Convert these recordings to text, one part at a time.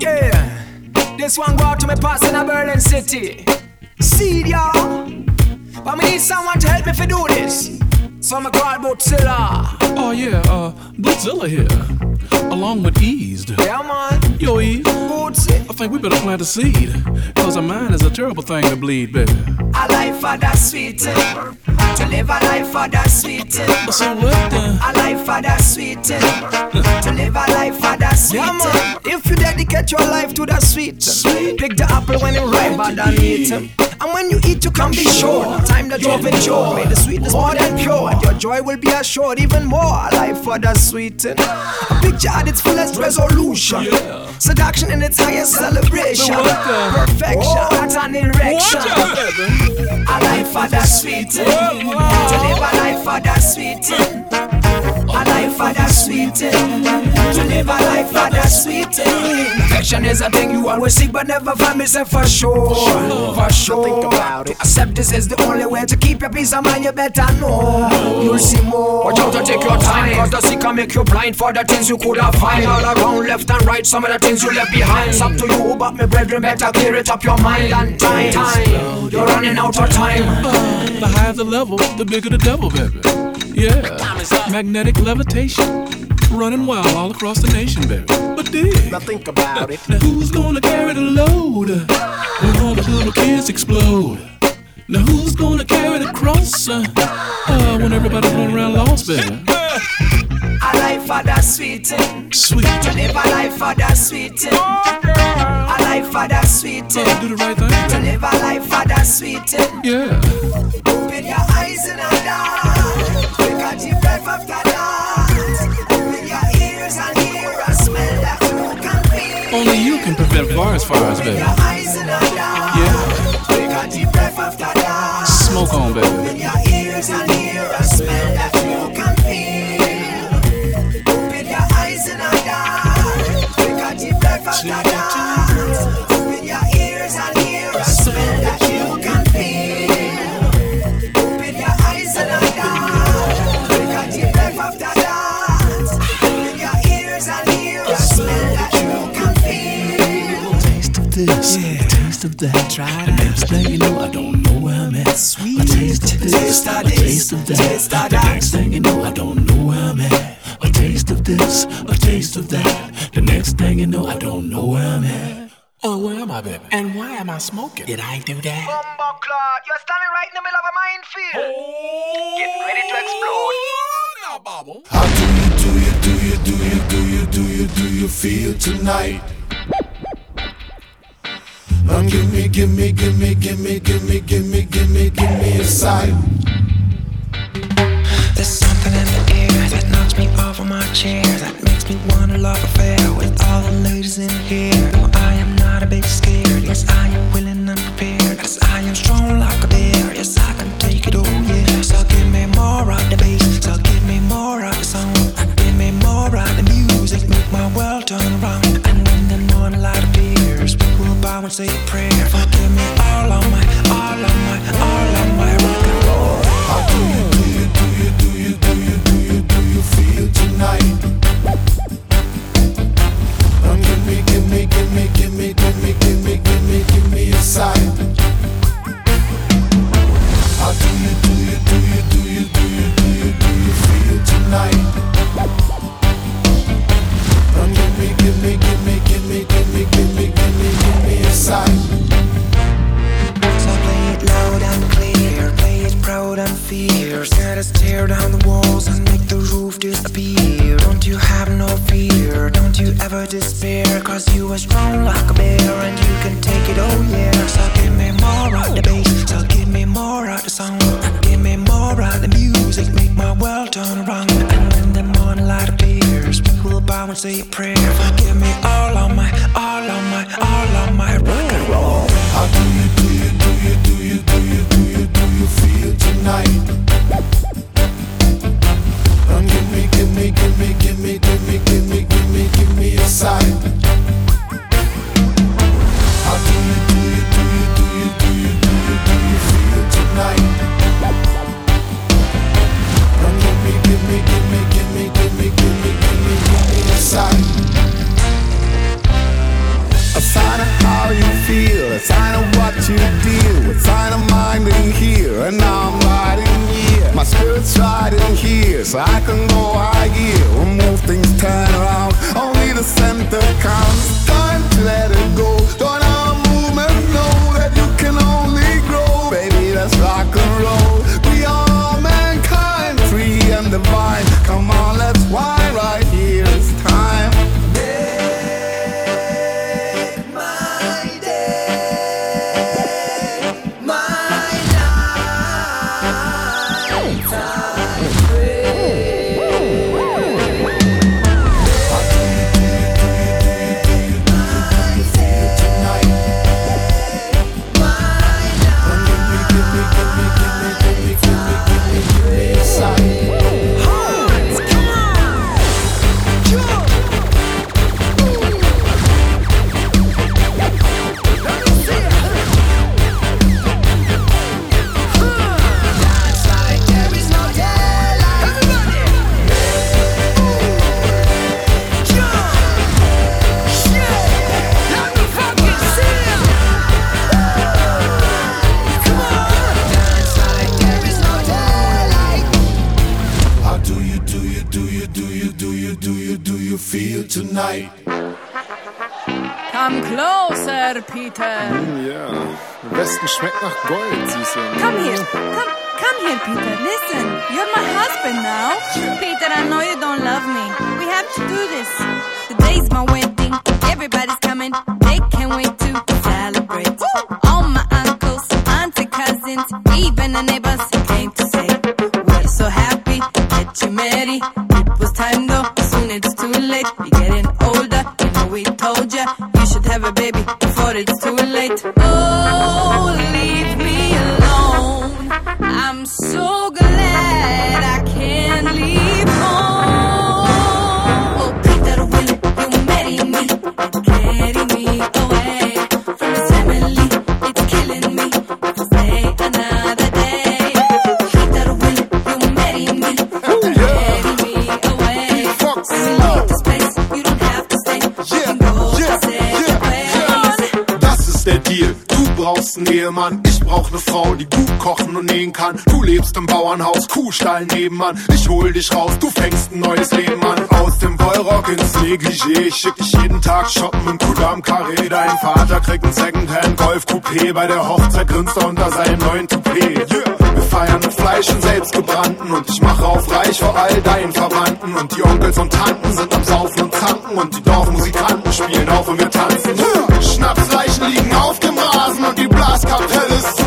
Yeah, this one go out to me passing a Berlin City. See y'all. But me need someone to help me for do this. So I'm a call Bootzilla. Oh yeah, uh, Bootzilla here, along with Seeed. Yeah man. Yo Seeed, Bootsy. I think we better plant a seed, cause a mind is a terrible thing to bleed, baby. A life for the sweet. To live a life for the sweet. So what the? A life for the sweet. To live a life for the sweet. Yeah, man. If you dedicate your life to the sweet, Sweet. pick the apple when it ripe and then eat. And when you eat, you can be sure. Time that you've enjoyed. The sweetness more than pure. And your joy will be assured even more. A life for the sweet. A picture at its fullest resolution. Yeah. Seduction in its highest celebration. Perfection. That's an erection. A life for the sweet. To live a life for the sweet. A life for the sweet. Eh? To live a life for the sweet. Eh? Perfection is a thing you always seek, but never find me. Say for sure. For sure. Think about it. Accept this is the only way to keep your peace of mind. You better know. You'll see more. Watch out and take your time. Cause the sick can make you blind for the things you could have find. All around, left and right, some of the things you left behind. It's up to you, but my brethren better clear it up your mind and time. time. You're running out of time. The higher the level, the bigger the devil, baby. Yeah, magnetic levitation, running wild all across the nation, baby. But dig, Now think about it. now who's gonna carry the load when all the little kids explode? Now who's gonna carry the cross uh, uh, when everybody's running around lost, baby? A life for the sweet. Sweet, To live a life for the sweet. A life for the sweet. uh, do the right thing, To live a life for the sweet. Yeah, Open your eyes and a dance. Take a after that. Open your ears and hear a smell that you can feel. only you can prevent forest fires, baby. your eyes and a dance. Yeah, Take a deep breath after that. smoke on, baby. Open your ears and hear a smell that you can feel. Open your eyes and a. Take a deep breath after that. That. Open your ears and hear a smell that you can feel. taste of this, a taste of that. Try the next thing you know, I don't know where I'm at. Sweet. A taste of this, a taste of that. the next thing you know, I don't know where I'm at. A taste of this, a taste of that. The next thing you know, I don't know where I'm at. Oh, where am I, baby? And why am I smoking? Did I do that? Bumbleclot, you're standing right in the middle of a minefield. Getting ready to explode. Oh, Now, Bobble. How do you, do you, do you, do you, do you, do you, do you feel tonight? Now give me, give me, give me, give me, give me, give me, give me, give me a sign. There's something in the air that knocks me off of my chair That makes me wanna love affair with all the ladies in here No, I am not a bit scared, yes I am willing and prepared Yes, I am strong like a bear, yes I can take it, oh yeah So give me more of the bass, so give me more of the song Give me more of the music, make my world turn around And when the morning light appears, we will bow and say a prayer Forgive me all of my, all of my, all of my rock and roll How do you, do you, do you, do you, do you, do you, do you feel tonight? Tonight? Give me, give me, give me, give me, give me, give me, give me, give me a sign. So play it loud and clear, play it proud and fierce. Let us tear down the walls and make the roof disappear. Don't you have no fear, don't you ever despair. Cause you are strong like a bear and you can take it, oh yeah. So give me more of the bass, so more of the song. Give me more of the music, make my world turn around. And when the morning light appears, we will bow and say a prayer. Forgive me all of my, all of my, all of my rock and roll. How do you, do you, do you, do you, do you, do you, do you feel tonight? Now give me, give me, give me, give me, give me, give me, give me, give me a sign. a sign. Of how you feel, a sign of what you deal, a sign of mind here, and now I'm right in here. My spirit's right in here, so I can. Nähemann. Ich brauch ne Frau, die gut kochen und nähen kann. Du lebst im Bauernhaus, Kuhstall nebenan. Ich hol dich raus, du fängst ein neues Leben an. Aus dem Wollrock ins Negligé. Ich schick dich jeden Tag shoppen im Kudam Carré. Dein Vater kriegt ein Secondhand Golf Coupé. Bei der Hochzeit grinst er unter seinem neuen Toupet. Wir feiern mit Fleisch und selbstgebrannten. Und ich mache auf reich vor all deinen Verwandten. Und die Onkels und Tanten sind am Saufen und Zanken. Und die Dorfmusikanten spielen auf und wir tanzen. Schnapsleichen liegen auf dem Rasen und die Blaskapelle this.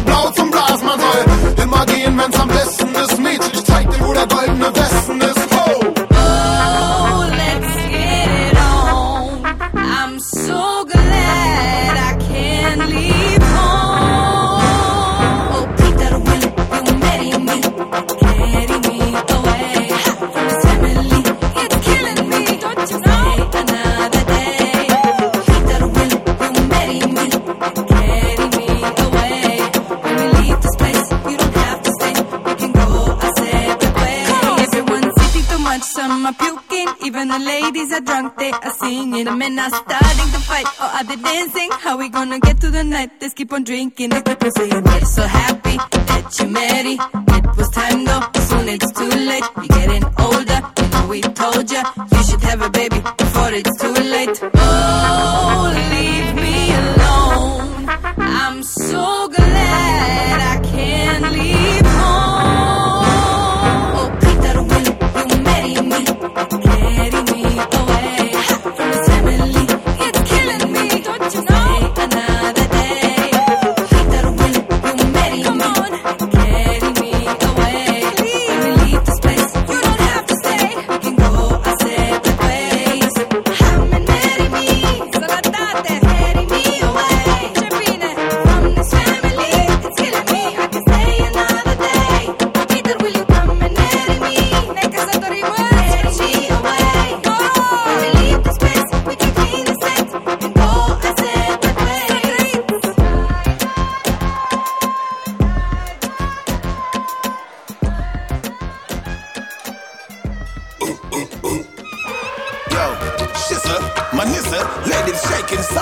ladies are drunk, they are singing. The men are starting to fight, oh, are they dancing? How we gonna get to the night? Let's keep on drinking, let's keep on saying we're so happy that you married. It was time though, soon it's too late. You're getting older, you know we told ya you should have a baby before it's too late. Oh, leave me alone. I'm so good.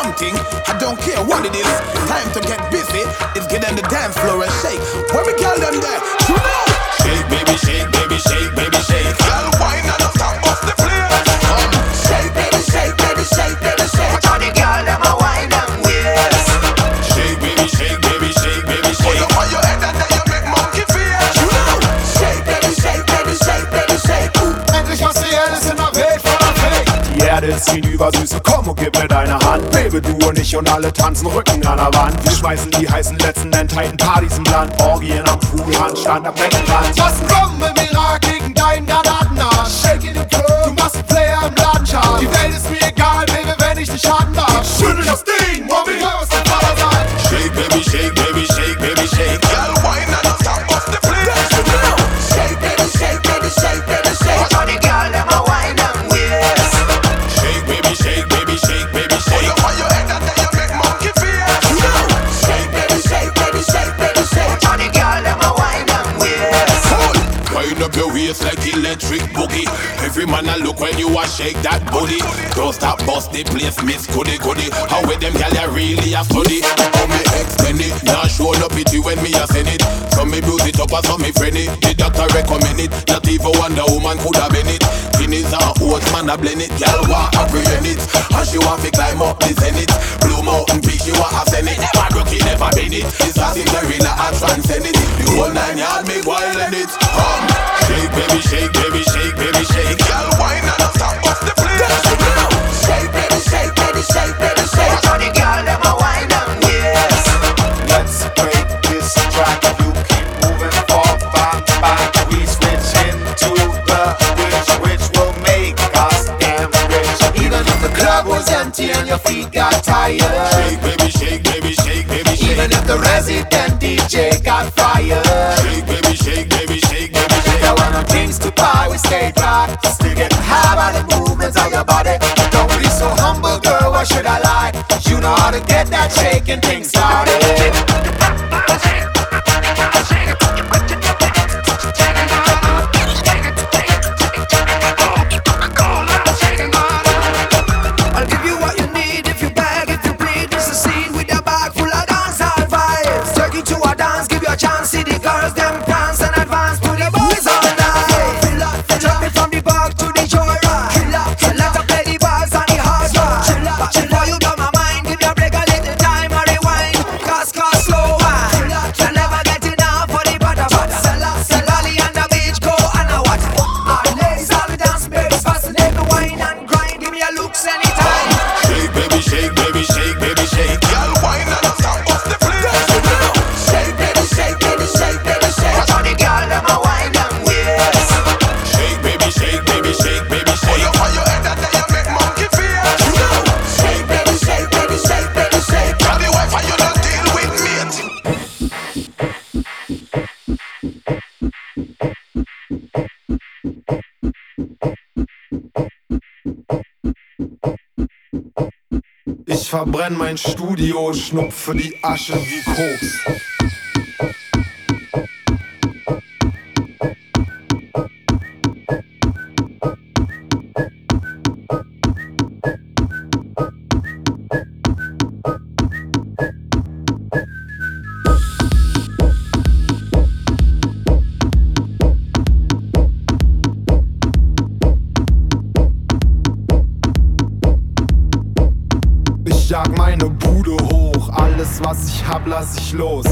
Shaking something. I don't care what it is. Time to get busy. It's get on the dance floor and shake. Where we girl them there? You know. Shake, baby, shake, baby, shake, baby, shake. Girl, why not stop off the place? Um, shake, baby, shake, baby, shake, baby, shake. Watch how the girl them a wine and waist. Shake, baby, shake, baby, shake, baby, shake. Put up your head and then you make monkey face. You know. Shake, baby, shake, baby, shake, baby, shake. Endlich hast du alles in der Welt voller Fake. Die Erde ist hinüber, Süße, Baby, du und ich und alle tanzen Rücken an der Wand. Wir schmeißen die heißen letzten enthalten Partys im Land. Orgien am Poolhandstand am Beckenrand. Was ein man a look when you a shake that booty. Don't stop bust the place, miss goody goody. How with them gal ya really a study. How me extend it, now show no pity when me a send it. Some me build it up and some me friend it. The doctor recommend it. Not even Wonder Woman could have been it. Guineas and oats man a blend it. Gal want apprehend it, and she want to climb up the zenith. Mountain Peak she want to send it. Bad rookie never been it. It's as if Marina a transcend it. The whole nine yard me wild and it. Um, shake baby, shake baby, shake baby, shake. Gal why not stop off the got fired. Shake baby, shake baby, shake baby, shake. There were no things to buy, we stay dry. Still get high by the movements of your body. Don't be so humble, girl, why should I lie? You know how to get that shaking thing started. Verbrenn mein Studio, schnupfe die Asche wie Koks. Los.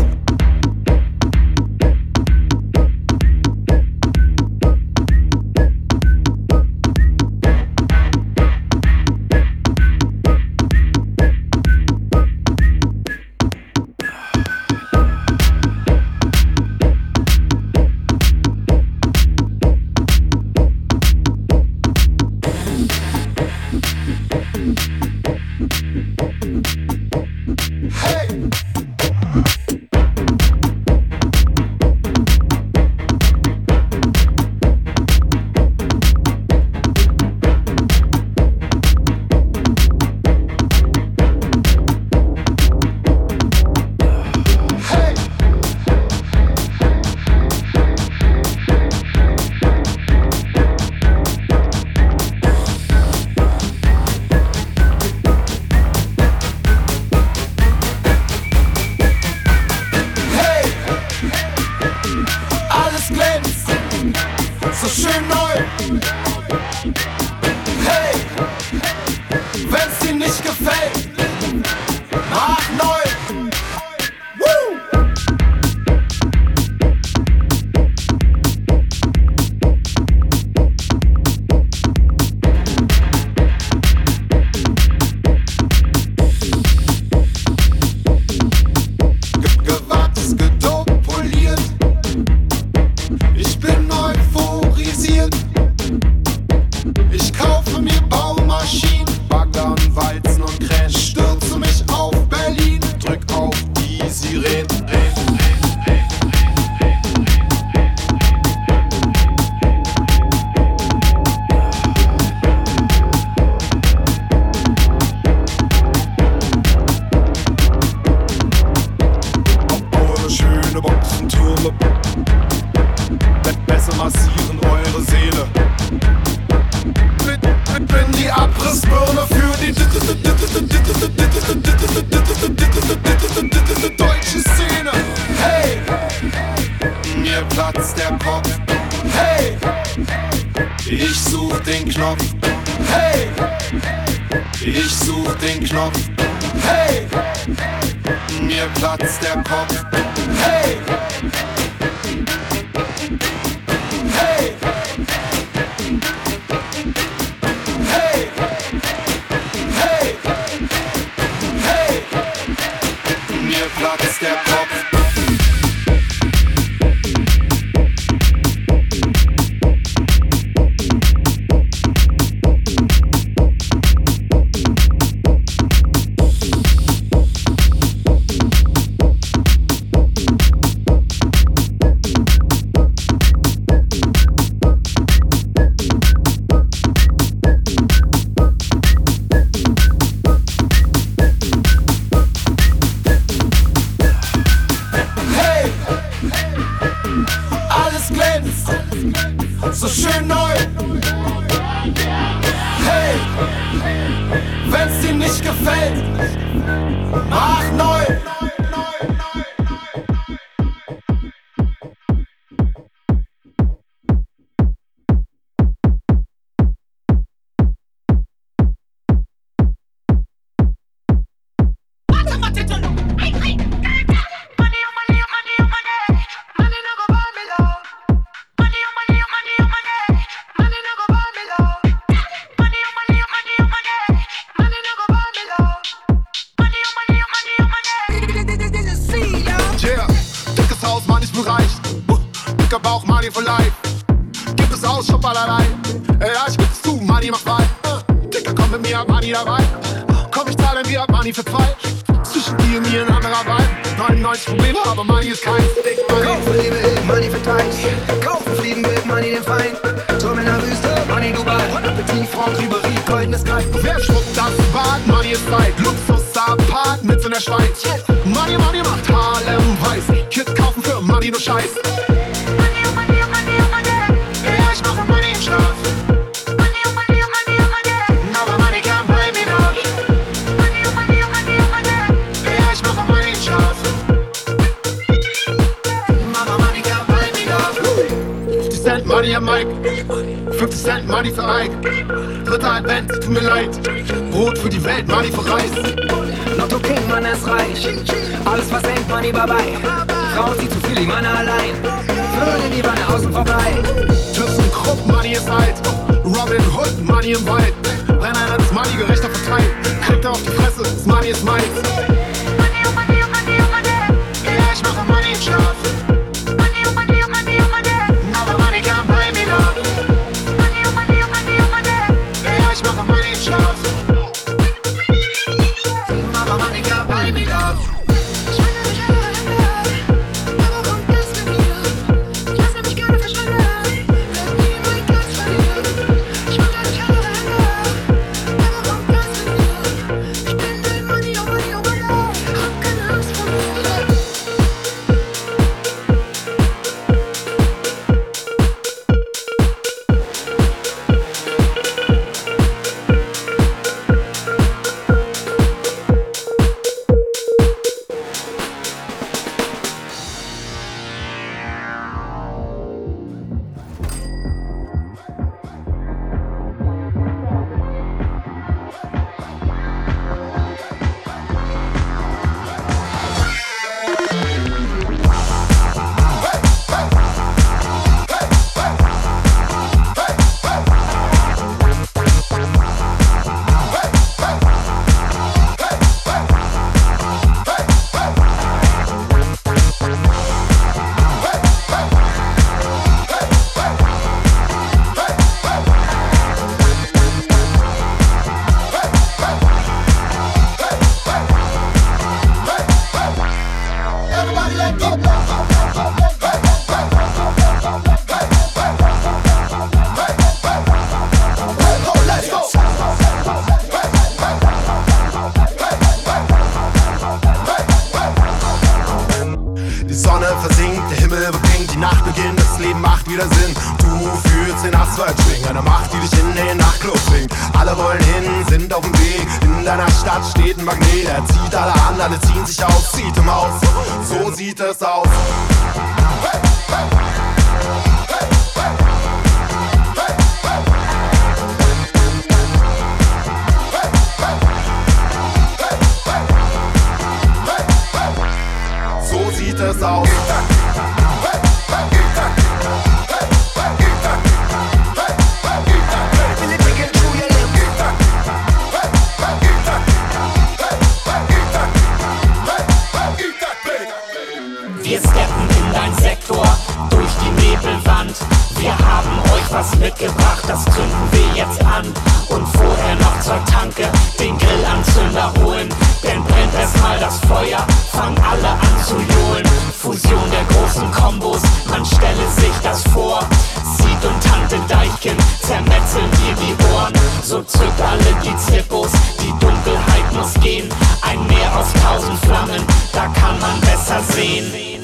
spitzeln dir die Ohren. So zückt alle die Zippos, die Dunkelheit muss gehen. Ein Meer aus tausend Flammen, da kann man besser sehen.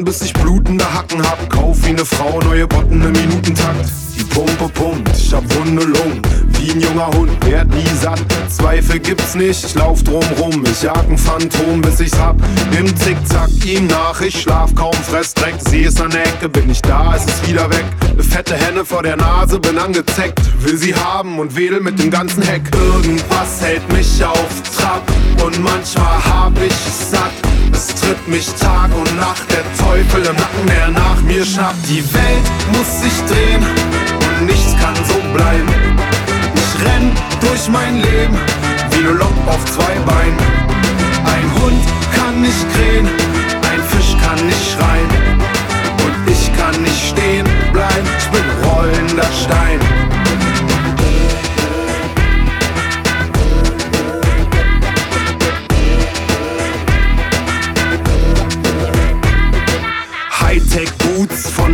Warten, bis ich blutende Hacken hab. Kauf wie ne Frau neue Botten im Minutentakt. Die Pumpe pumpt, ich hab wunde Lungen. Wie ein junger Hund, werd nie satt. Zweifel gibt's nicht, ich lauf drum rum. Ich jag ein Phantom, bis ich's hab. Im Zickzack ihm nach, ich schlaf kaum, fress Dreck. Seh es an der Ecke, bin ich da, ist es wieder weg. Ne fette Henne vor der Nase, bin angezeckt. Will sie haben und wedel mit dem ganzen Heck. Irgendwas hält mich auf Trab und manchmal hab ich es satt. Es tritt mich Tag und Nacht, der Teufel im Nacken, der nach mir schnappt. Die Welt muss sich drehen und nichts kann so bleiben. Ich renn durch mein Leben wie ne Lok auf zwei Beinen. Ein Hund kann nicht krähen, ein Fisch kann nicht schreien. Und ich kann nicht stehen bleiben, ich bin rollender Stein.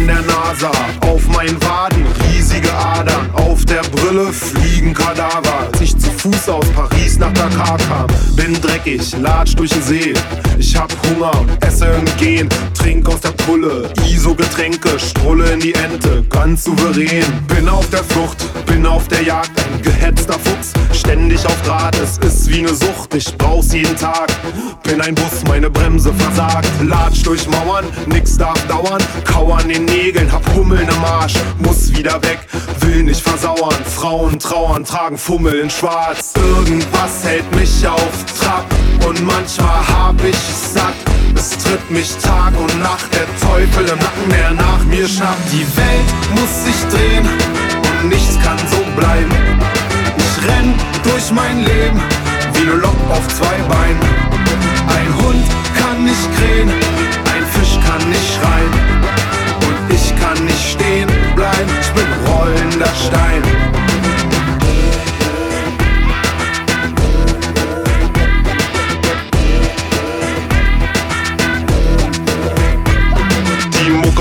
Der NASA. Auf meinen Waden riesige Adern. Der Brille fliegen Kadaver. Als ich zu Fuß aus Paris nach Dakar kam, bin dreckig, latsch durch den See. Ich hab Hunger und esse im Gehen. Trink aus der Pulle, ISO-Getränke, strulle in die Ente, ganz souverän. Bin auf der Flucht, bin auf der Jagd, ein gehetzter Fuchs, ständig auf Draht. Es ist wie ne Sucht, ich brauch's jeden Tag. Bin ein Bus, meine Bremse versagt. Latsch durch Mauern, nix darf dauern. Kau an den Nägeln, hab Hummeln im Arsch, muss wieder weg, will nicht versauern. Frauen trauern, tragen Fummel in Schwarz. Irgendwas hält mich auf Trab und manchmal hab ich satt. Es tritt mich Tag und Nacht, der Teufel im Nacken, der nach mir schnappt. Die Welt muss sich drehen und nichts kann so bleiben. Ich renn durch mein Leben wie ne Lok auf zwei Beinen. Ein Hund kann nicht krähen, ein Fisch kann nicht schreien. Und ich kann nicht stehen bleiben, ich bin rollender Stein.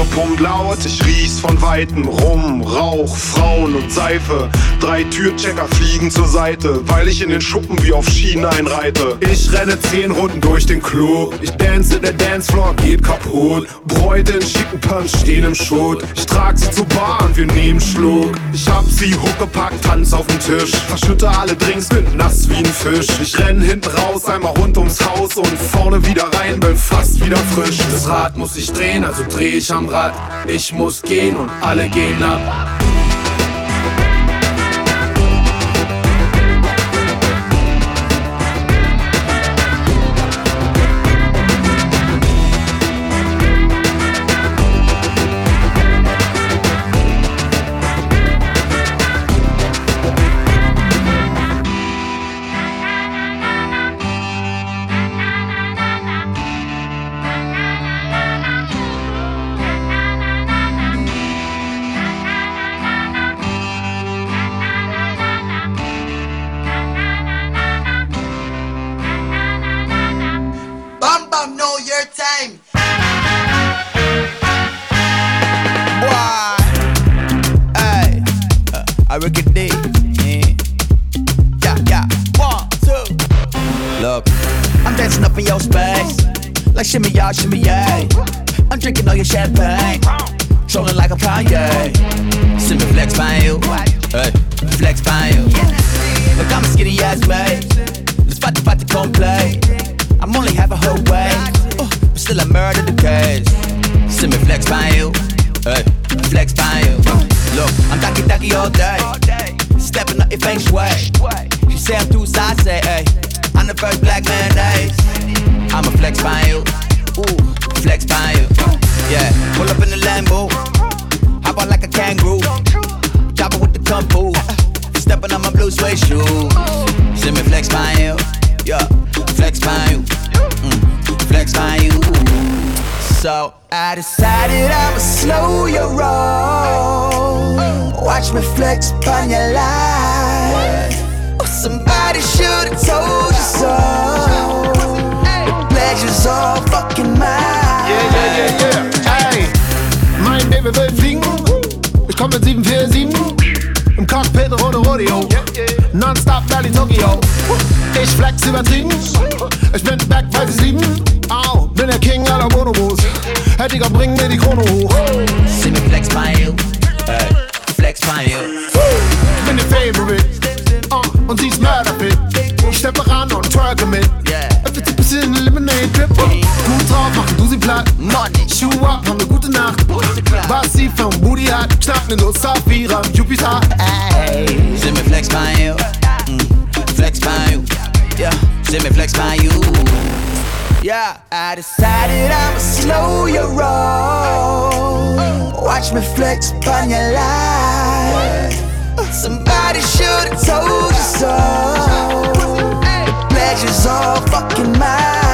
Pumpt laut, ich riech's von Weitem. Rum, Rauch, Frauen und Seife. Drei Türchecker fliegen zur Seite, weil ich in den Schuppen wie auf Schienen einreite. Ich renne zehn Runden durch den Club. Ich dance, der Dancefloor geht kaputt. Bräute in schicken Punch stehen im Schutt. Ich trag sie zur Bar und wir nehmen Schluck. Ich hab sie huckepackt, Tanz auf den Tisch. Verschütte alle Drinks, bin nass wie ein Fisch. Ich renn hinten raus, einmal rund ums Haus und vorne wieder rein, bin fast wieder frisch. Das Rad muss sich drehen, also dreh ich am Rad. Ich muss gehen und alle gehen ab. Flex übertrieben. Ich bin back, weil sie lieben. Au, bin der King aller Bonobos. Hey Digga, bring mir die Krone hoch. See me flex you, hey, flex you. Ich bin der Favorite. Uh, und sie ist mörderfit. Ich steppe ran und twerke mit. Yeah. Wird ein bisschen Lemonade Drip. Gut drauf, machen du sie platt. Money. Schuhe ab, haben eine gute Nacht. Was sie vom Booty hat, schnapp ne Nuss auf ihrem Jupiter. Ey. See me flex you, mm, flex you. Yeah, see me flex by you. Yeah, I decided I'ma slow your roll. Watch me flex upon your life. Somebody should've told you so. The pleasure's all fucking mine.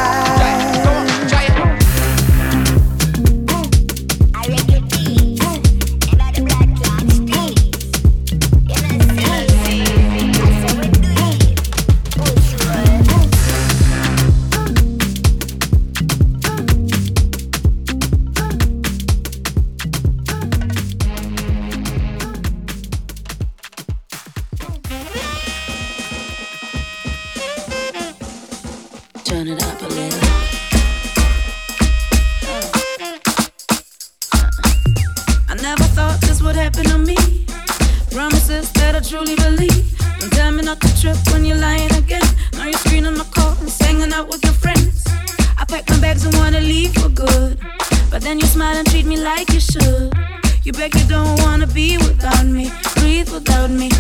You don't wanna be without me. Breathe without me,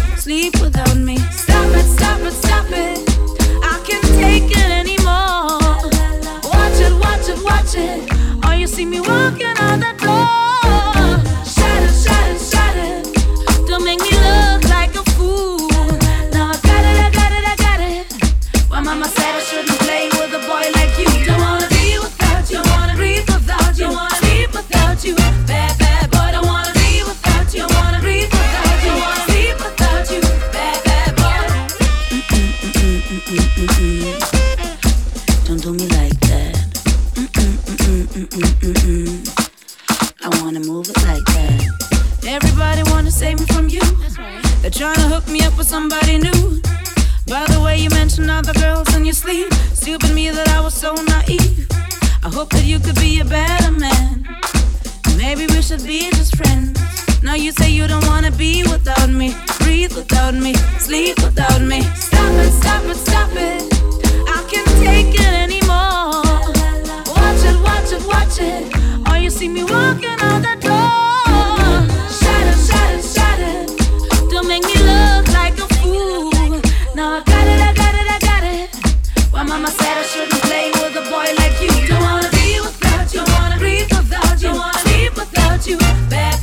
Maybe we should be just friends. Now you say you don't wanna be without me, breathe without me, sleep without me. Stop it, stop it, stop it. I can't take it anymore. Watch it, watch it, watch it. Or you see me walking out the door. Shut it, shut it, shut it. Don't make me look like a fool. Now I got it, I got it, I got it. Why mama said I should you back.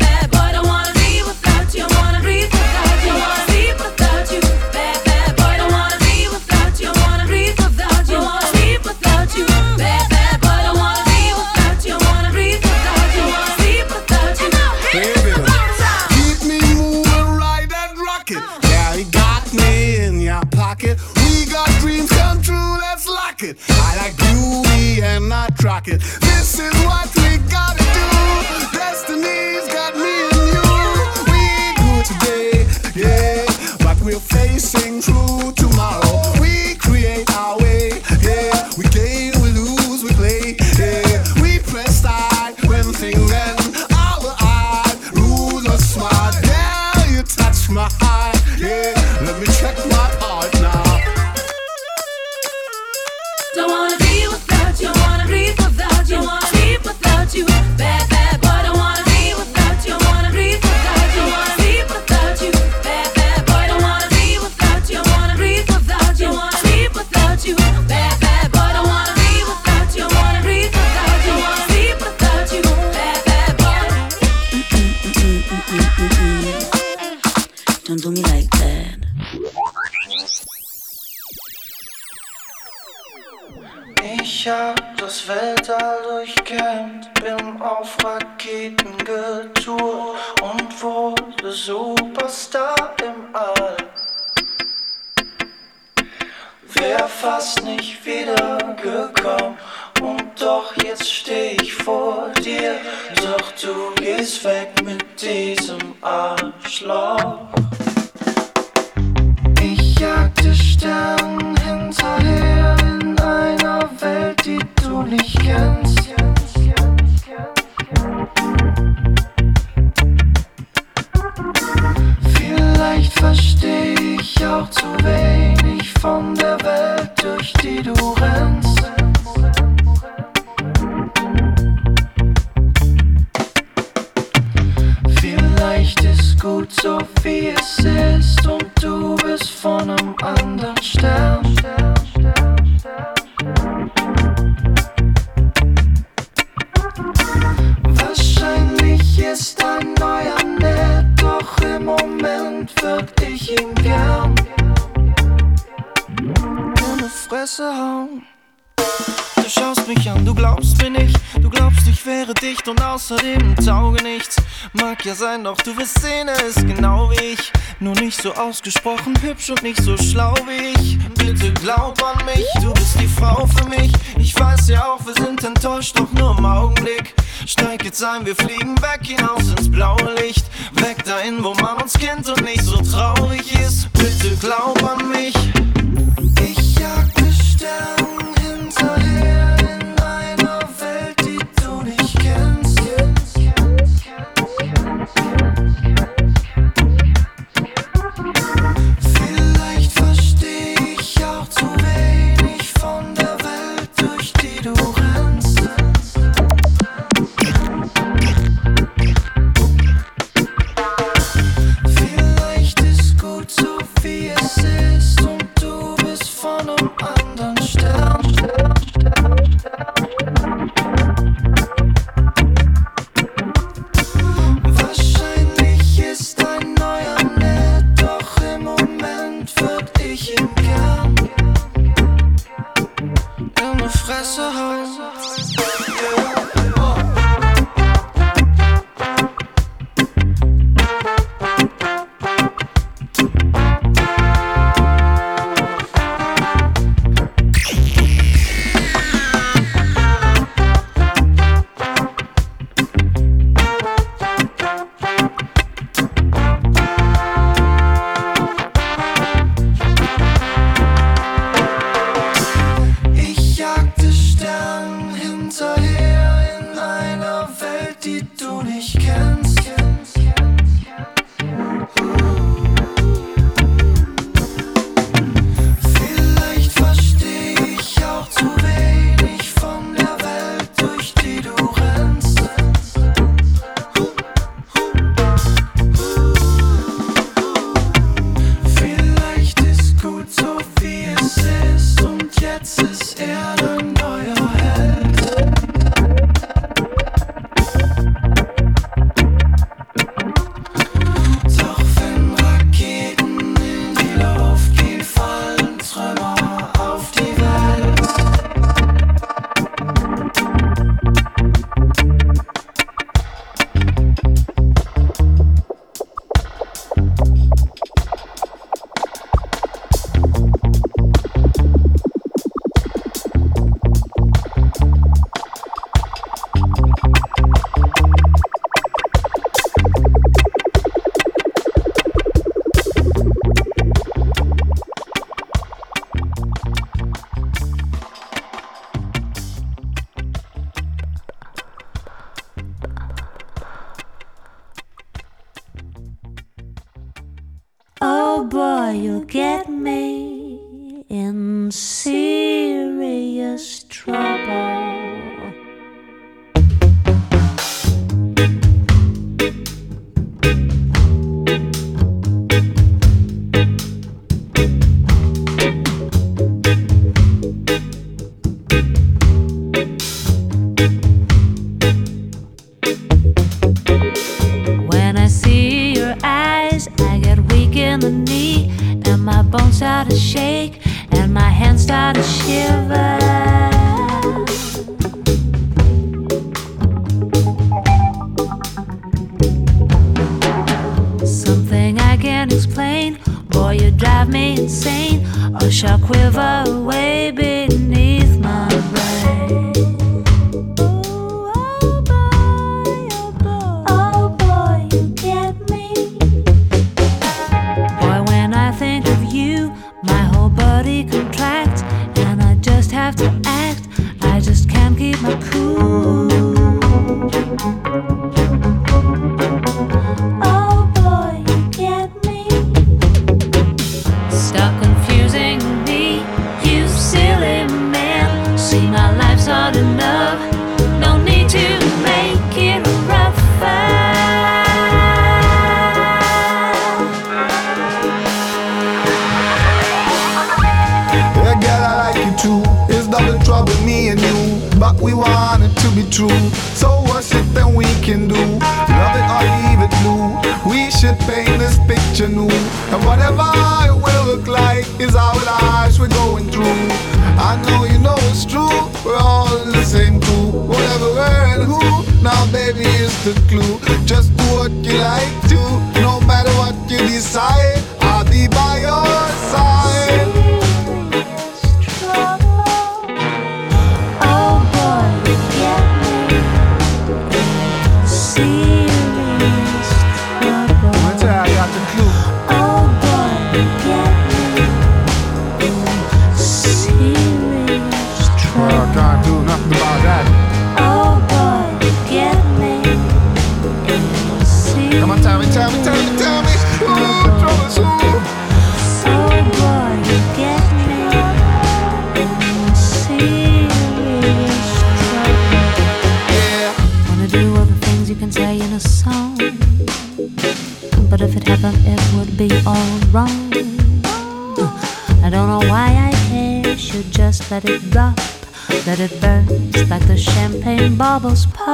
doch du wirst sehen, ist genau wie ich. Nur nicht so ausgesprochen hübsch und nicht so schlau wie ich. Bitte glaub an mich, du bist die Frau für mich. Ich weiß ja auch, wir sind enttäuscht, doch nur im Augenblick. Steig jetzt ein, wir fliegen weg hinaus ins blaue Licht. Weg dahin, wo man uns kennt und nicht so traurig ist. Bitte glaub an mich.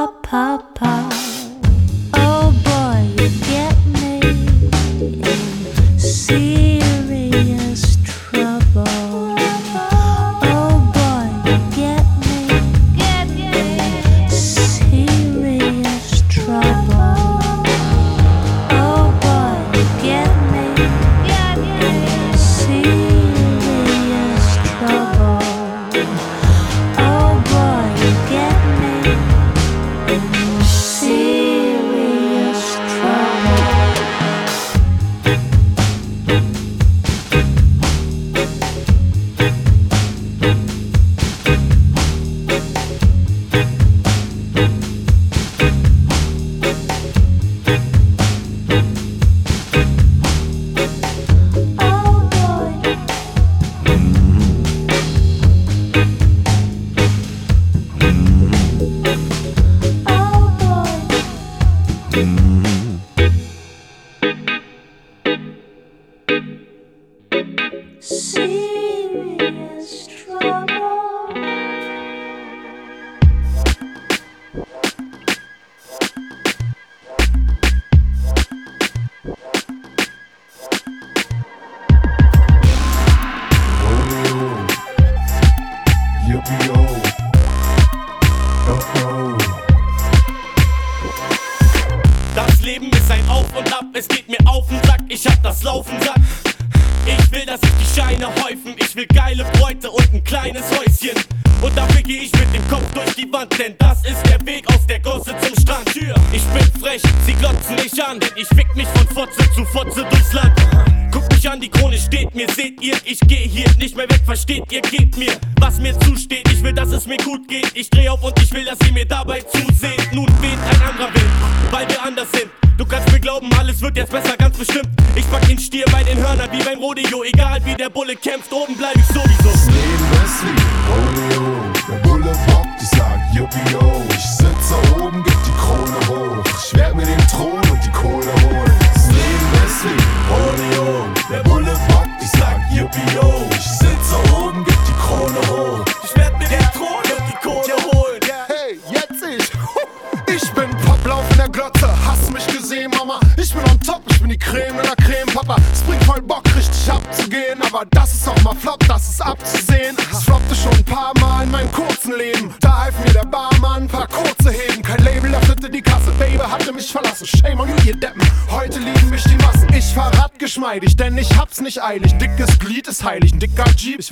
Bubbles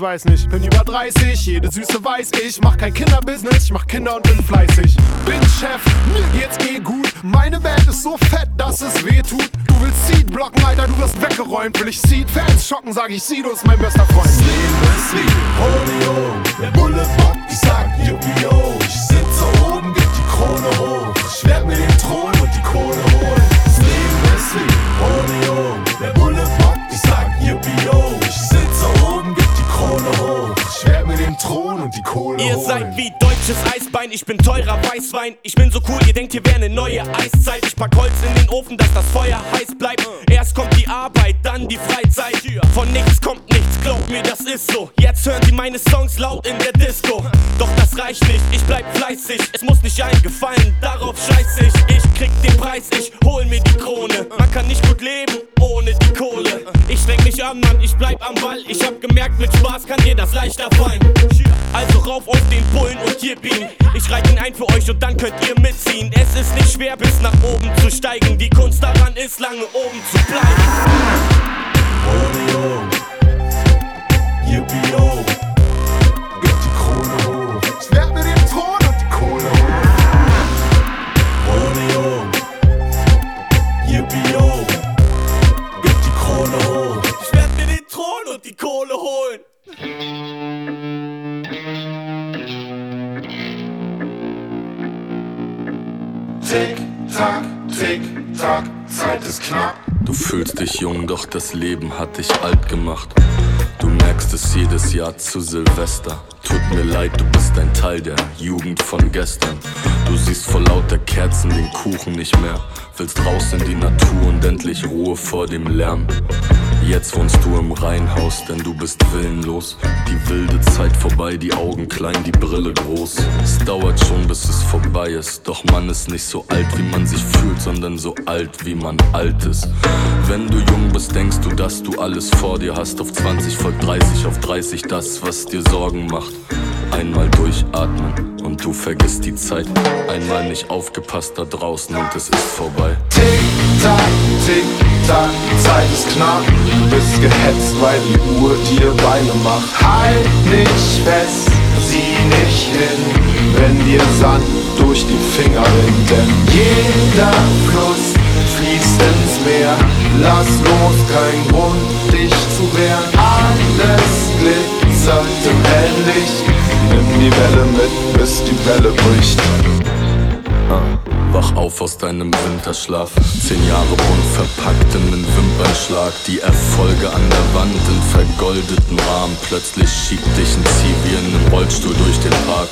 weiß nicht, bin über 30, jede Süße weiß ich. Mach kein Kinderbusiness, ich mach Kinder und bin fleißig. Bin Chef, mir geht's eh gut. Meine Band ist so fett, dass es weh tut. Du willst Seed blocken, Alter, du wirst weggeräumt. Will ich Seed Fans schocken, sag ich, Sido ist mein bester Freund. Ist wie Rodeo. Der Bulle bockt, ich sag Yippie-oh. Ich sitze oben, gib die Krone hoch. Ich werd mir den Thron und die Kohle holen. Ihr seid wie deutsches Eisbein, ich bin teurer Weißwein. Ich bin so cool, ihr denkt, hier wäre eine neue Eiszeit. Ich pack Holz in den Ofen, dass das Feuer heiß bleibt. Erst kommt die Arbeit, dann die Freizeit. Von nichts kommt nichts, glaubt mir, das ist so. Jetzt hören sie meine Songs laut in der Disco. Doch das reicht nicht, ich bleib fleißig. Es muss nicht allen gefallen, darauf scheiß ich. Ich krieg den Preis, ich hol mir die Krone. Man kann nicht gut leben ohne die Kohle. Ich streng mich an, Mann, ich bleib am Ball. Ich hab gemerkt, mit Spaß kann dir das leichter fallen. Also rauf auf den Bullen und gib ihn. Ich reite ihn ein für euch und dann könnt ihr mitziehen. Es ist nicht schwer, bis nach oben zu steigen. Die Kunst daran ist, lange oben zu bleiben. Yippie-oh. Gib die Krone hoch. Ich werd mir den Thron und die Kohle holen. Rodeo. Yippie-oh. Gib die Krone hoch. Ich werd mir den Thron und die Kohle holen. Tick, tack, tick, tack, Zeit ist knapp. Du fühlst dich jung, doch das Leben hat dich alt gemacht. Du merkst es jedes Jahr zu Silvester. Tut mir leid, du bist ein Teil der Jugend von gestern. Du siehst vor lauter Kerzen den Kuchen nicht mehr. Willst raus in die Natur und endlich Ruhe vor dem Lärm. Jetzt wohnst du im Reihenhaus, denn du bist willenlos. Die wilde Zeit vorbei, die Augen klein, die Brille groß. Es dauert schon, bis es vorbei ist. Doch man ist nicht so alt, wie man sich fühlt, sondern so alt, wie man alt ist. Wenn du jung bist, denkst du, dass du alles vor dir hast. Auf 20 folgt 30, auf 30 das, was dir Sorgen macht. Einmal durchatmen und du vergisst die Zeit. Einmal nicht aufgepasst da draußen und es ist vorbei. Tick, tack, tick, tack, Zeit ist knapp. Du bist gehetzt, weil die Uhr dir Beine macht. Halt nicht fest, sieh nicht hin, wenn dir Sand durch die Finger rinnt. Denn jeder Fluss fließt ins Meer. Lass los, kein Grund, dich zu wehren. Alles glitzert im Helllicht. Nimm die Welle mit, bis die Welle bricht. Wach auf aus deinem Winterschlaf. Zehn Jahre bunt verpackt in den Wimpernschlag. Die Erfolge an der Wand in vergoldeten Rahmen. Plötzlich schiebt dich ein Zivi in einem Rollstuhl durch den Park.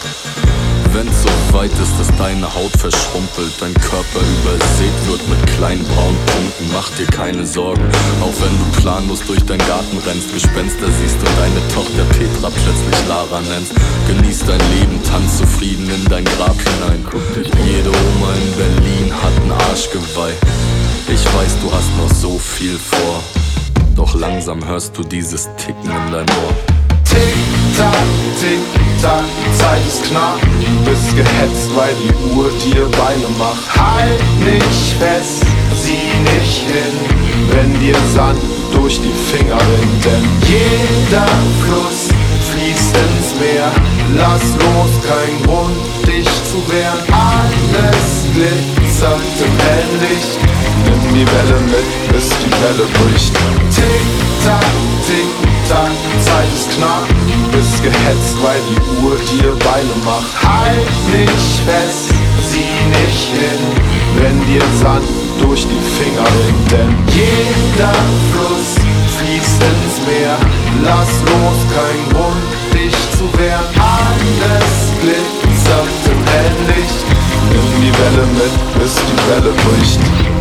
Wenn's so weit ist, dass deine Haut verschrumpelt, dein Körper übersät wird mit kleinen braunen Punkten, mach dir keine Sorgen. Auch wenn du planlos durch deinen Garten rennst, Gespenster siehst und deine Tochter Petra plötzlich Lara nennst. Genieß dein Leben, tanz zufrieden in dein Grab hinein. Jede Oma in Berlin hat ein Arschgeweih. Ich weiß, du hast noch so viel vor. Doch langsam hörst du dieses Ticken in deinem Ohr. Tick, tack, tick, tack, Zeit ist knapp. Bist gehetzt, weil die Uhr dir Beine macht. Halt nicht fest, sieh nicht hin, wenn dir Sand durch die Finger rinnt. Denn jeder Fluss fließt ins Meer. Lass los, kein Grund, dich zu wehren. Alles glitzert im Helllicht. Nimm die Welle mit, bis die Welle bricht. Tick, tack, tick, tack, Zeit ist knapp. Bist gehetzt, weil die Uhr dir Beine macht. Halt nicht fest, sieh nicht hin, wenn dir Sand durch die Finger rinnt. Denn jeder Fluss fließt ins Meer. Lass los, kein Grund, dich zu wehren. Alles glitzert im Helllicht. Nimm die Welle mit, bis die Welle bricht.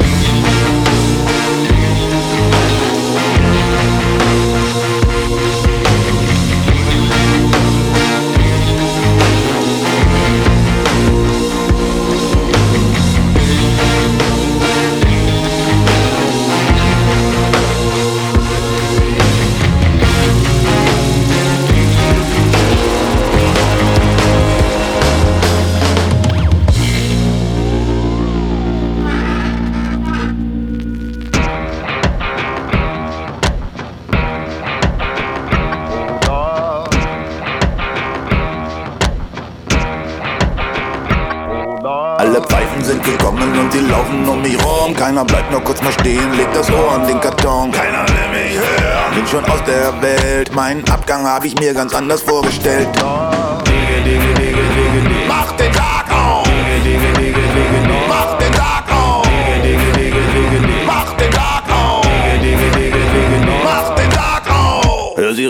Und die laufen um mich rum. Keiner bleibt nur kurz mal stehen, legt das Ohr an den Karton. Keiner will mich hören. Bin schon aus der Welt, meinen Abgang habe ich mir ganz anders vorgestellt. Mach den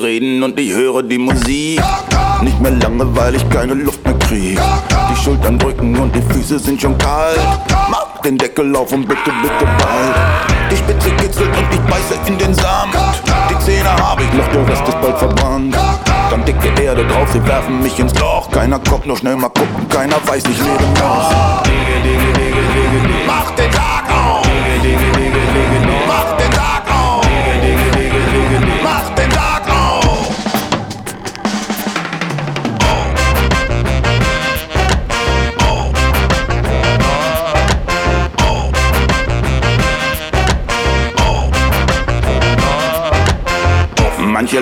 reden und ich höre die Musik. Nicht mehr lange, weil ich keine Luft mehr krieg. Die Schultern drücken und die Füße sind schon kalt. Mach den Deckel auf und bitte, bitte bald. Die Spitze kitzelt und ich beiße in den Samt. Die Zähne habe ich noch, der Rest ist bald verbrannt. Dann dicke Erde drauf, sie werfen mich ins Loch. Keiner kommt, nur schnell mal gucken, keiner weiß, ich lebe noch. Mach den Tag auf! Mach den Tag auf!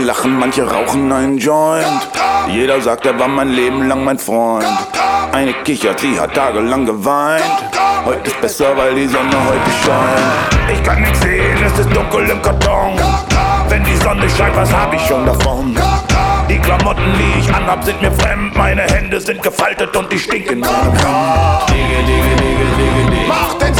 Lachen, manche rauchen einen Joint. Jeder sagt, er war mein Leben lang mein Freund. Eine kichert, sie hat tagelang geweint. Heute ist besser, weil die Sonne heute scheint. Ich kann nichts sehen, es ist dunkel im Karton. Wenn die Sonne scheint, was hab ich schon davon? Die Klamotten, die ich anhab, sind mir fremd. Meine Hände sind gefaltet und die stinken nach dem Hand. Mach den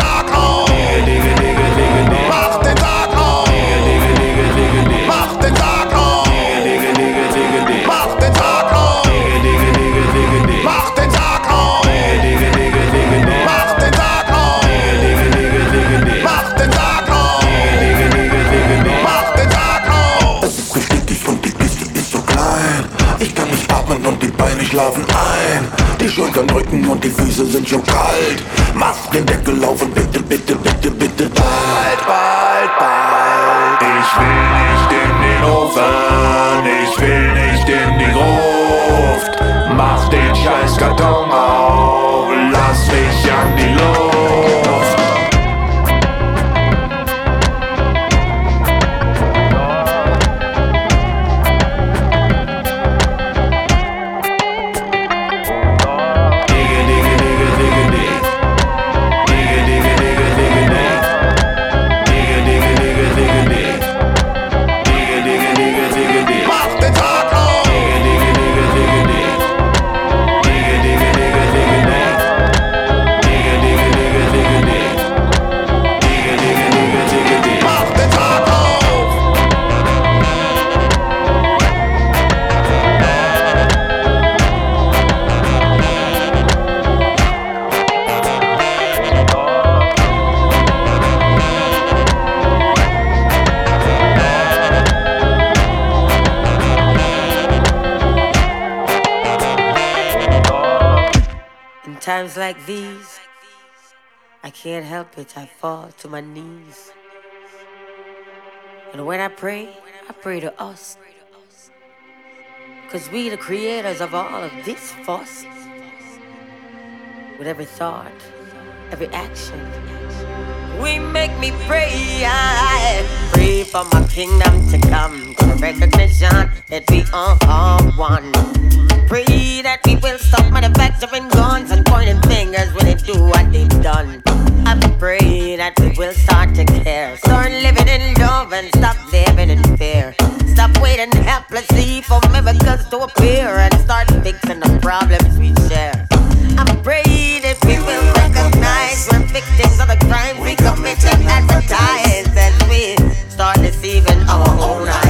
schlafen ein. Die Schultern drücken und die Füße sind schon kalt. Mach den Deckel auf und bitte, bitte, bitte, bitte bald, bald, bald. Ich will nicht in den Ofen, ich will nicht in die Gruft. Mach den scheiß Karton auf, fall to my knees. And when I pray, I pray to us. Cause we the creators of all of this fuss. With every thought, every action. We make me pray, I pray for my kingdom to come. To recognition that we are all one. Pray that we will stop manufacturing guns and pointing fingers when they do what they've done. I pray that we will start to care. Start living in love and stop living in fear. Stop waiting helplessly for miracles to appear and start fixing the problems we share. I pray that we will recognize we're victims of the crime we commit and advertise as we start deceiving our own eyes.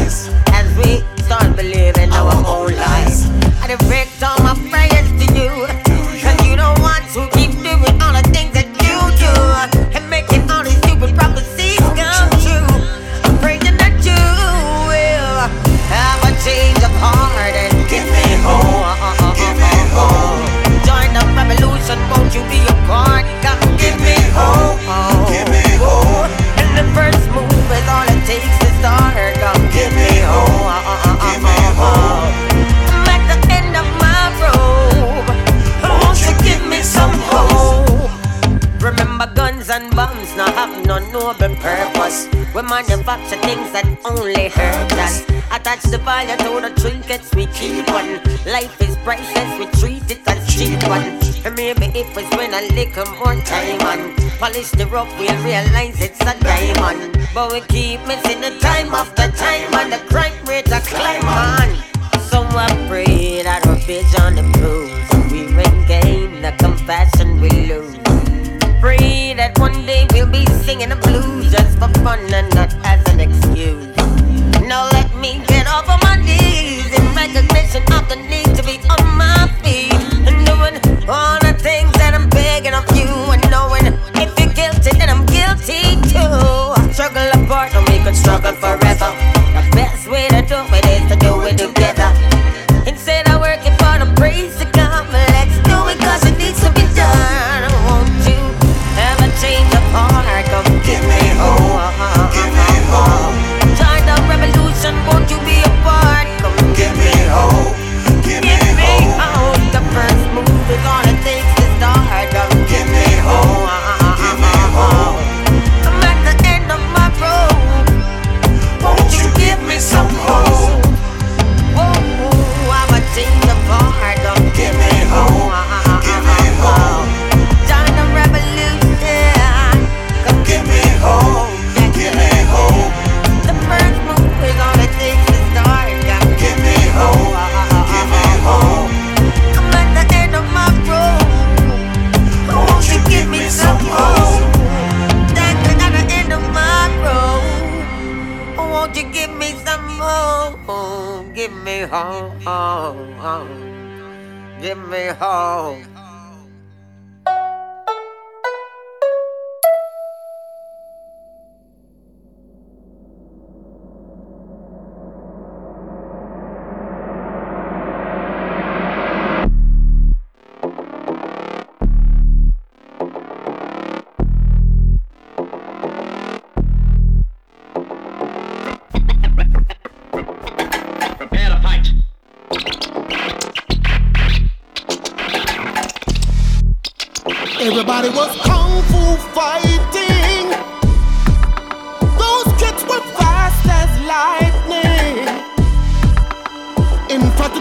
Noble purpose. We manufacture things that only hurt us. Attach the value to the trinkets we keep on. Life is priceless, we treat it as cheap one. And maybe if we spend a little more time on polish the rough, we'll realize it's a diamond. But we keep missing the time after time, and the crime rate a climb on. So I pray that our vision improves. We regain the compassion we lose. Pray that one day we'll be singing the blues just for fun and not as an excuse. Now let me get off of my knees in recognition of the need to be on my feet and doing all the things that I'm begging of you and knowing if you're guilty then I'm guilty too. Struggle apart and we could struggle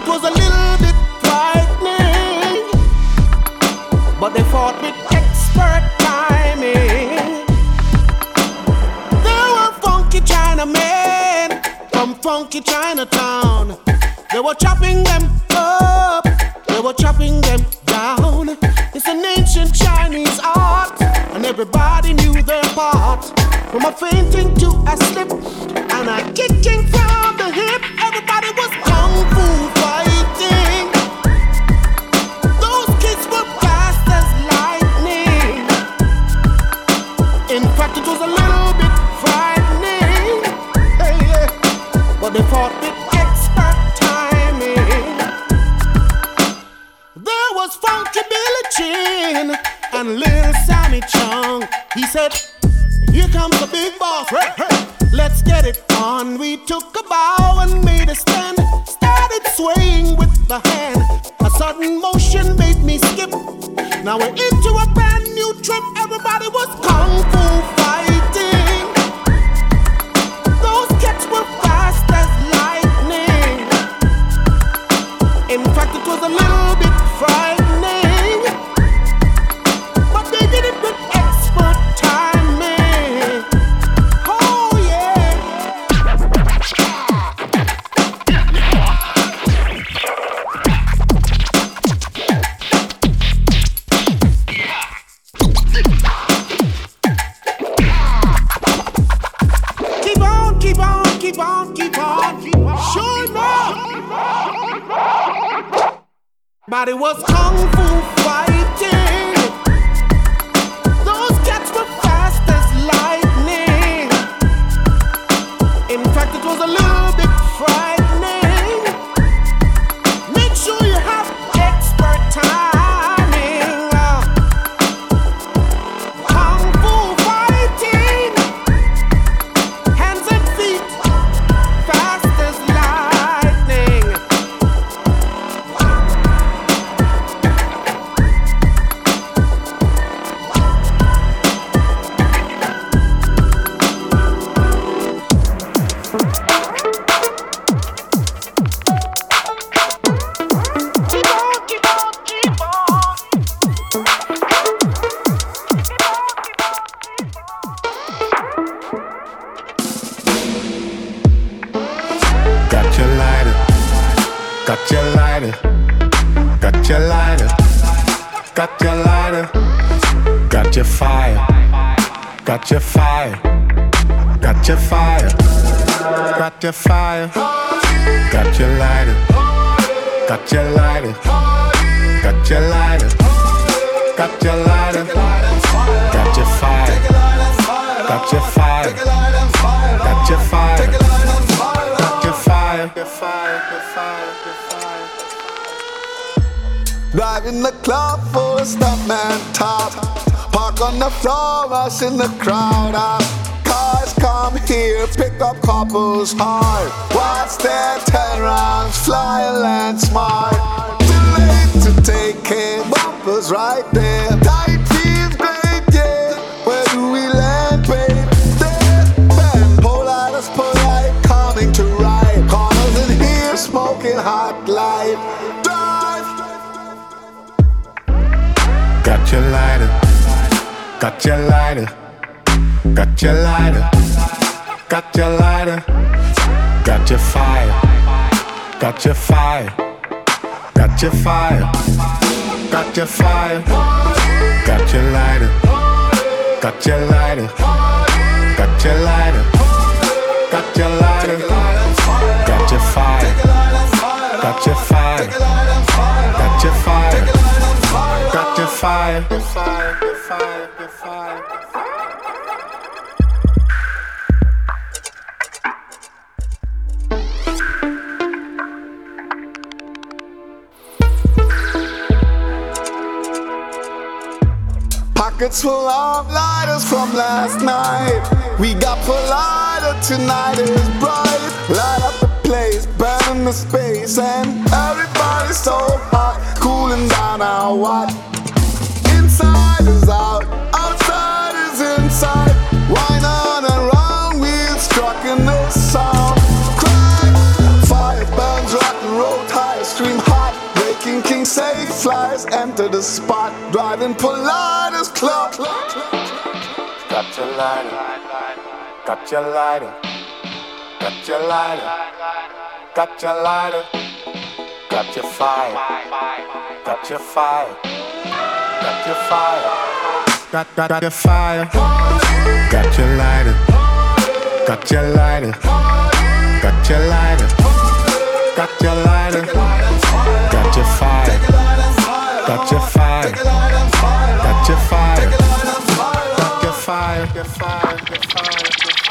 was a little bit frightening. But they fought with expert timing. They were funky Chinamen from funky Chinatown. They were chopping them up, they were chopping them down. It's an ancient Chinese art, and everybody knew their part. From a fainting to a slip, got your fire, got your fire, got your lighter, got your lighter, got your lighter, got your lighter, got your fire, got your fire, got your fire. Got your fire. Got your fire, your fire, your fire. Driving the club full of stuntman top. Park on the floor, rushing the crowd out. Come here, pick up couples hard. Watch their ten rounds fly and land smart. Too late to take care, bumpers right there. Tight feels great, yeah. Where do we land, babe? There, polite as polite, coming to ride. Corners in here, smoking hot light. Drive. Got your lighter, got your lighter, got your lighter, got your lighter, got your fire, got your fire, got your fire, got your fire, got your lighter, got your lighter, got your lighter, got your lighter, got your fire, got your fire, got your fire, got your fire, fire, your fire, your fire. Pockets full of lighters from last night. We got lighter tonight it is bright. Light up the place, burning the space, and everybody's so hot, cooling down our what? Inside is out, outside is inside. Wine on safe flies, enter the spot, driving Pilatus clock. Got your lighter, got your lighter, got your lighter, got your lighter, got your fire, got your fire, got your fire, got got got your fire, got your lighter, got your lighter, got your lighter, got your lighter, got your fire, got your fire, got your fire, got your fire, fire, your fire.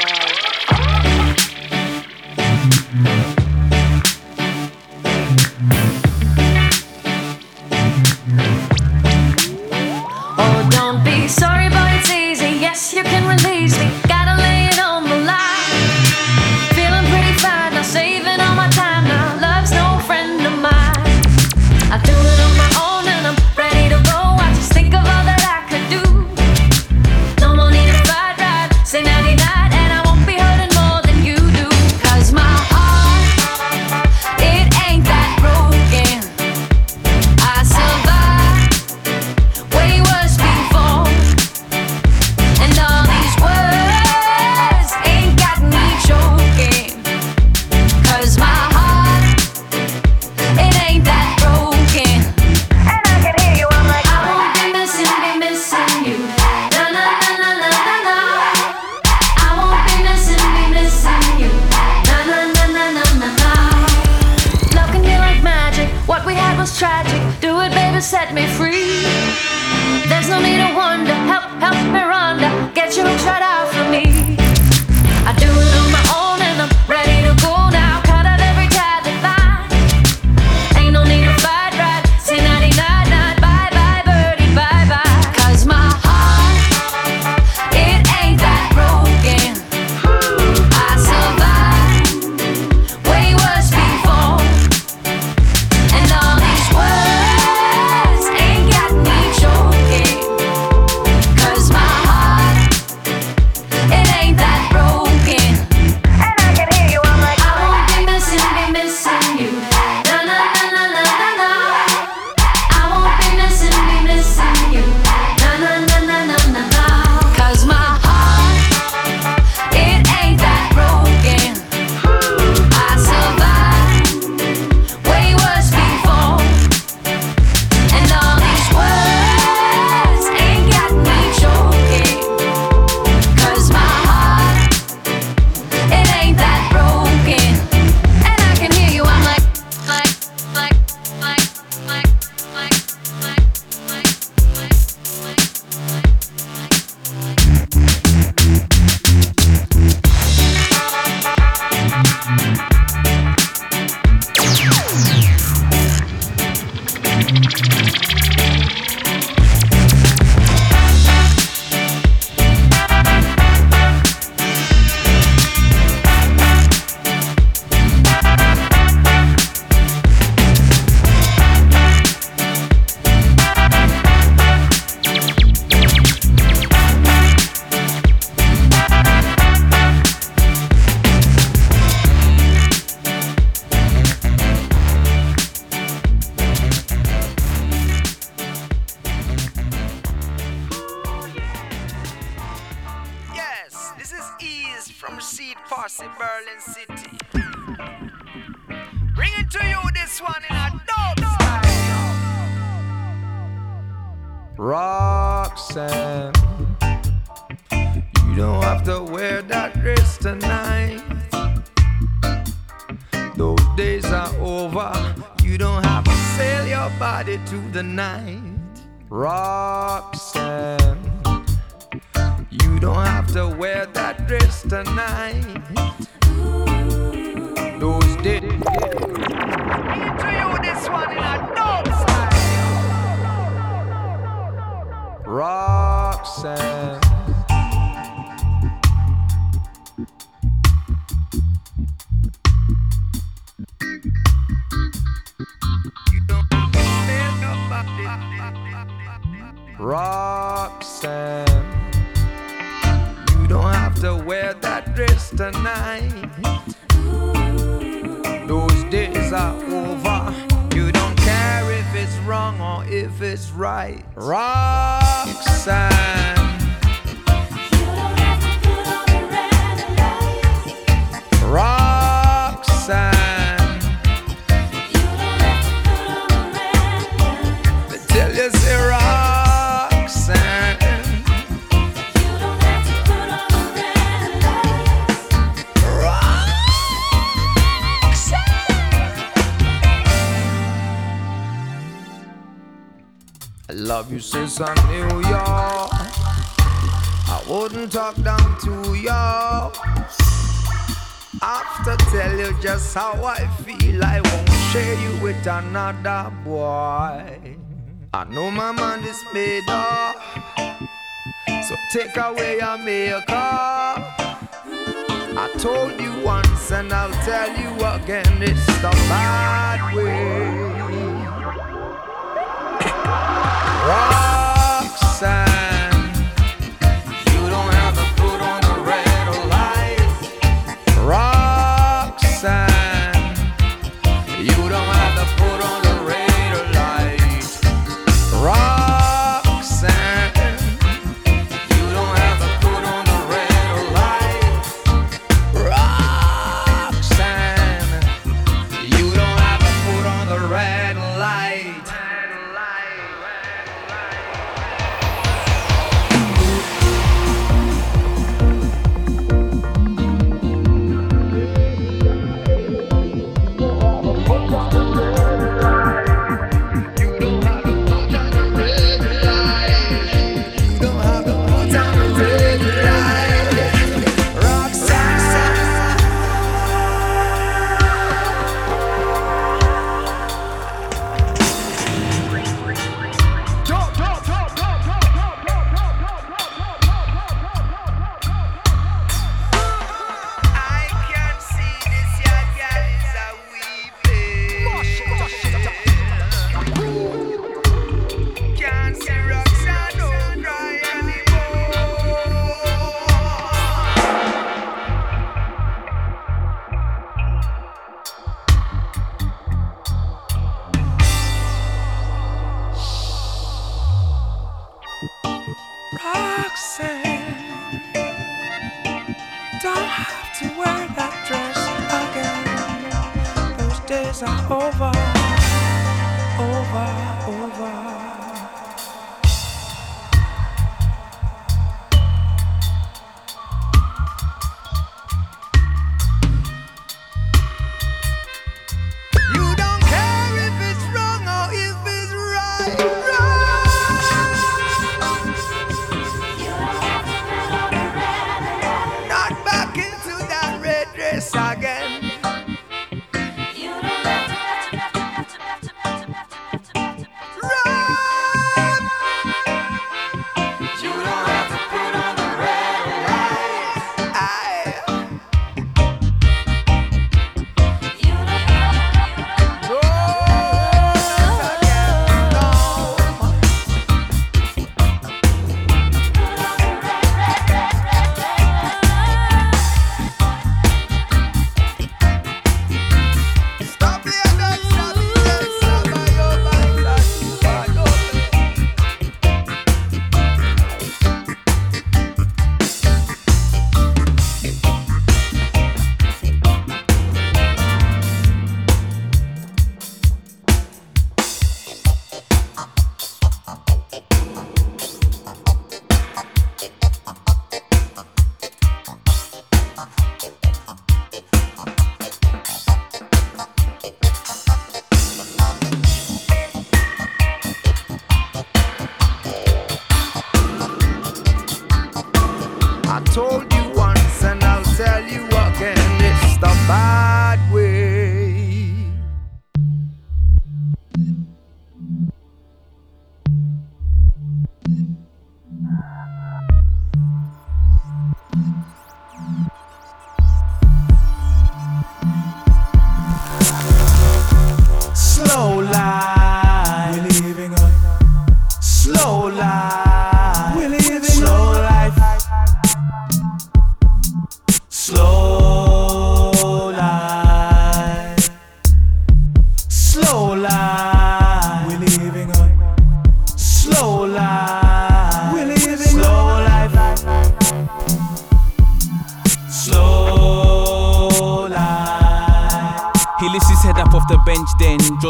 to wear that dress tonight. Those days are over. You don't care if it's wrong or if it's right. Roxanne. you since I knew you. I wouldn't talk down to you. After tell you just how I feel, I won't share you with another boy. I know my mind is made up, so take away your makeup. I told you once and I'll tell you again, it's the bad way. Roxanne.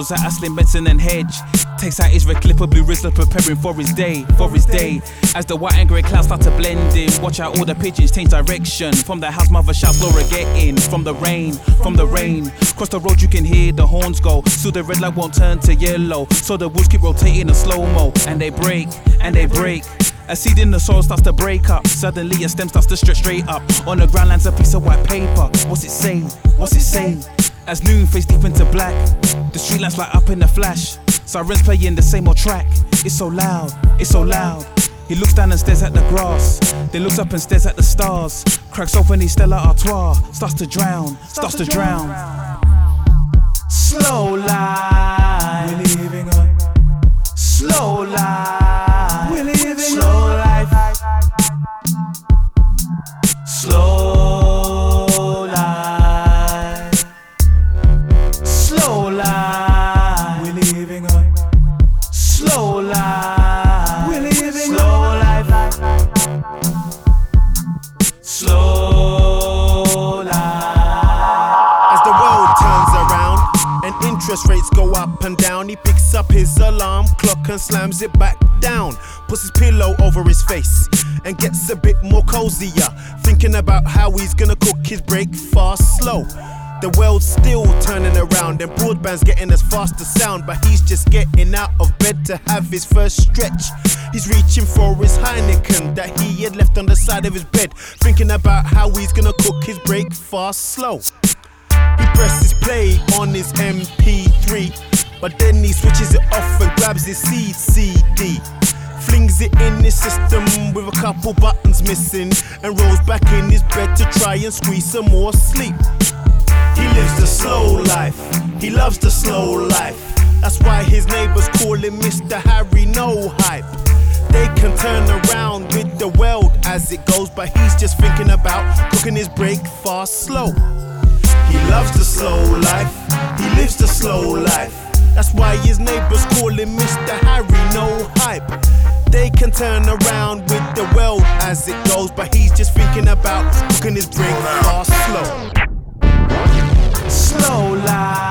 Then draws out a slim Benson and Hedge. Takes out his red clipper, blue Rizla, preparing for his day, for his day. As the white and grey clouds start to blend in, watch out all the pigeons change direction. From the house, mother shouts, Laura, get in. From the rain, from the rain. Cross the road, you can hear the horns go. So the red light won't turn to yellow. So the wheels keep rotating in slow mo, and they break, and they break. A seed in the soil starts to break up. Suddenly a stem starts to stretch straight up. On the ground lands a piece of white paper. What's it saying? What's it saying? As noon fades deep into black, the street lights light up in a flash. Sirens playing the same old track. It's so loud, it's so loud. He looks down and stares at the grass, then looks up and stares at the stars. Cracks open his Stella Artois, starts to drown, starts to drown. Slow life, we're living on. Slow life, we're living slow life. Slow he picks up his alarm clock and slams it back down. Puts his pillow over his face and gets a bit more cozier, thinking about how he's gonna cook his breakfast slow. The world's still turning around and broadband's getting as fast as sound, but he's just getting out of bed to have his first stretch. He's reaching for his Heineken that he had left on the side of his bed, thinking about how he's gonna cook his breakfast slow. He presses play on his MP3, but then he switches it off and grabs his Seeed CD. Flings it in his system with a couple buttons missing and rolls back in his bed to try and squeeze some more sleep. He lives the slow life, he loves the slow life. That's why his neighbors call him Mr. Harry No Hype. They can turn around with the world as it goes, but he's just thinking about cooking his breakfast slow. He loves the slow life, he lives the slow life. That's why his neighbors call him Mr. Harry No Hype. They can turn around with the world as it goes, but he's just thinking about cooking his breakfast slow. Slow life,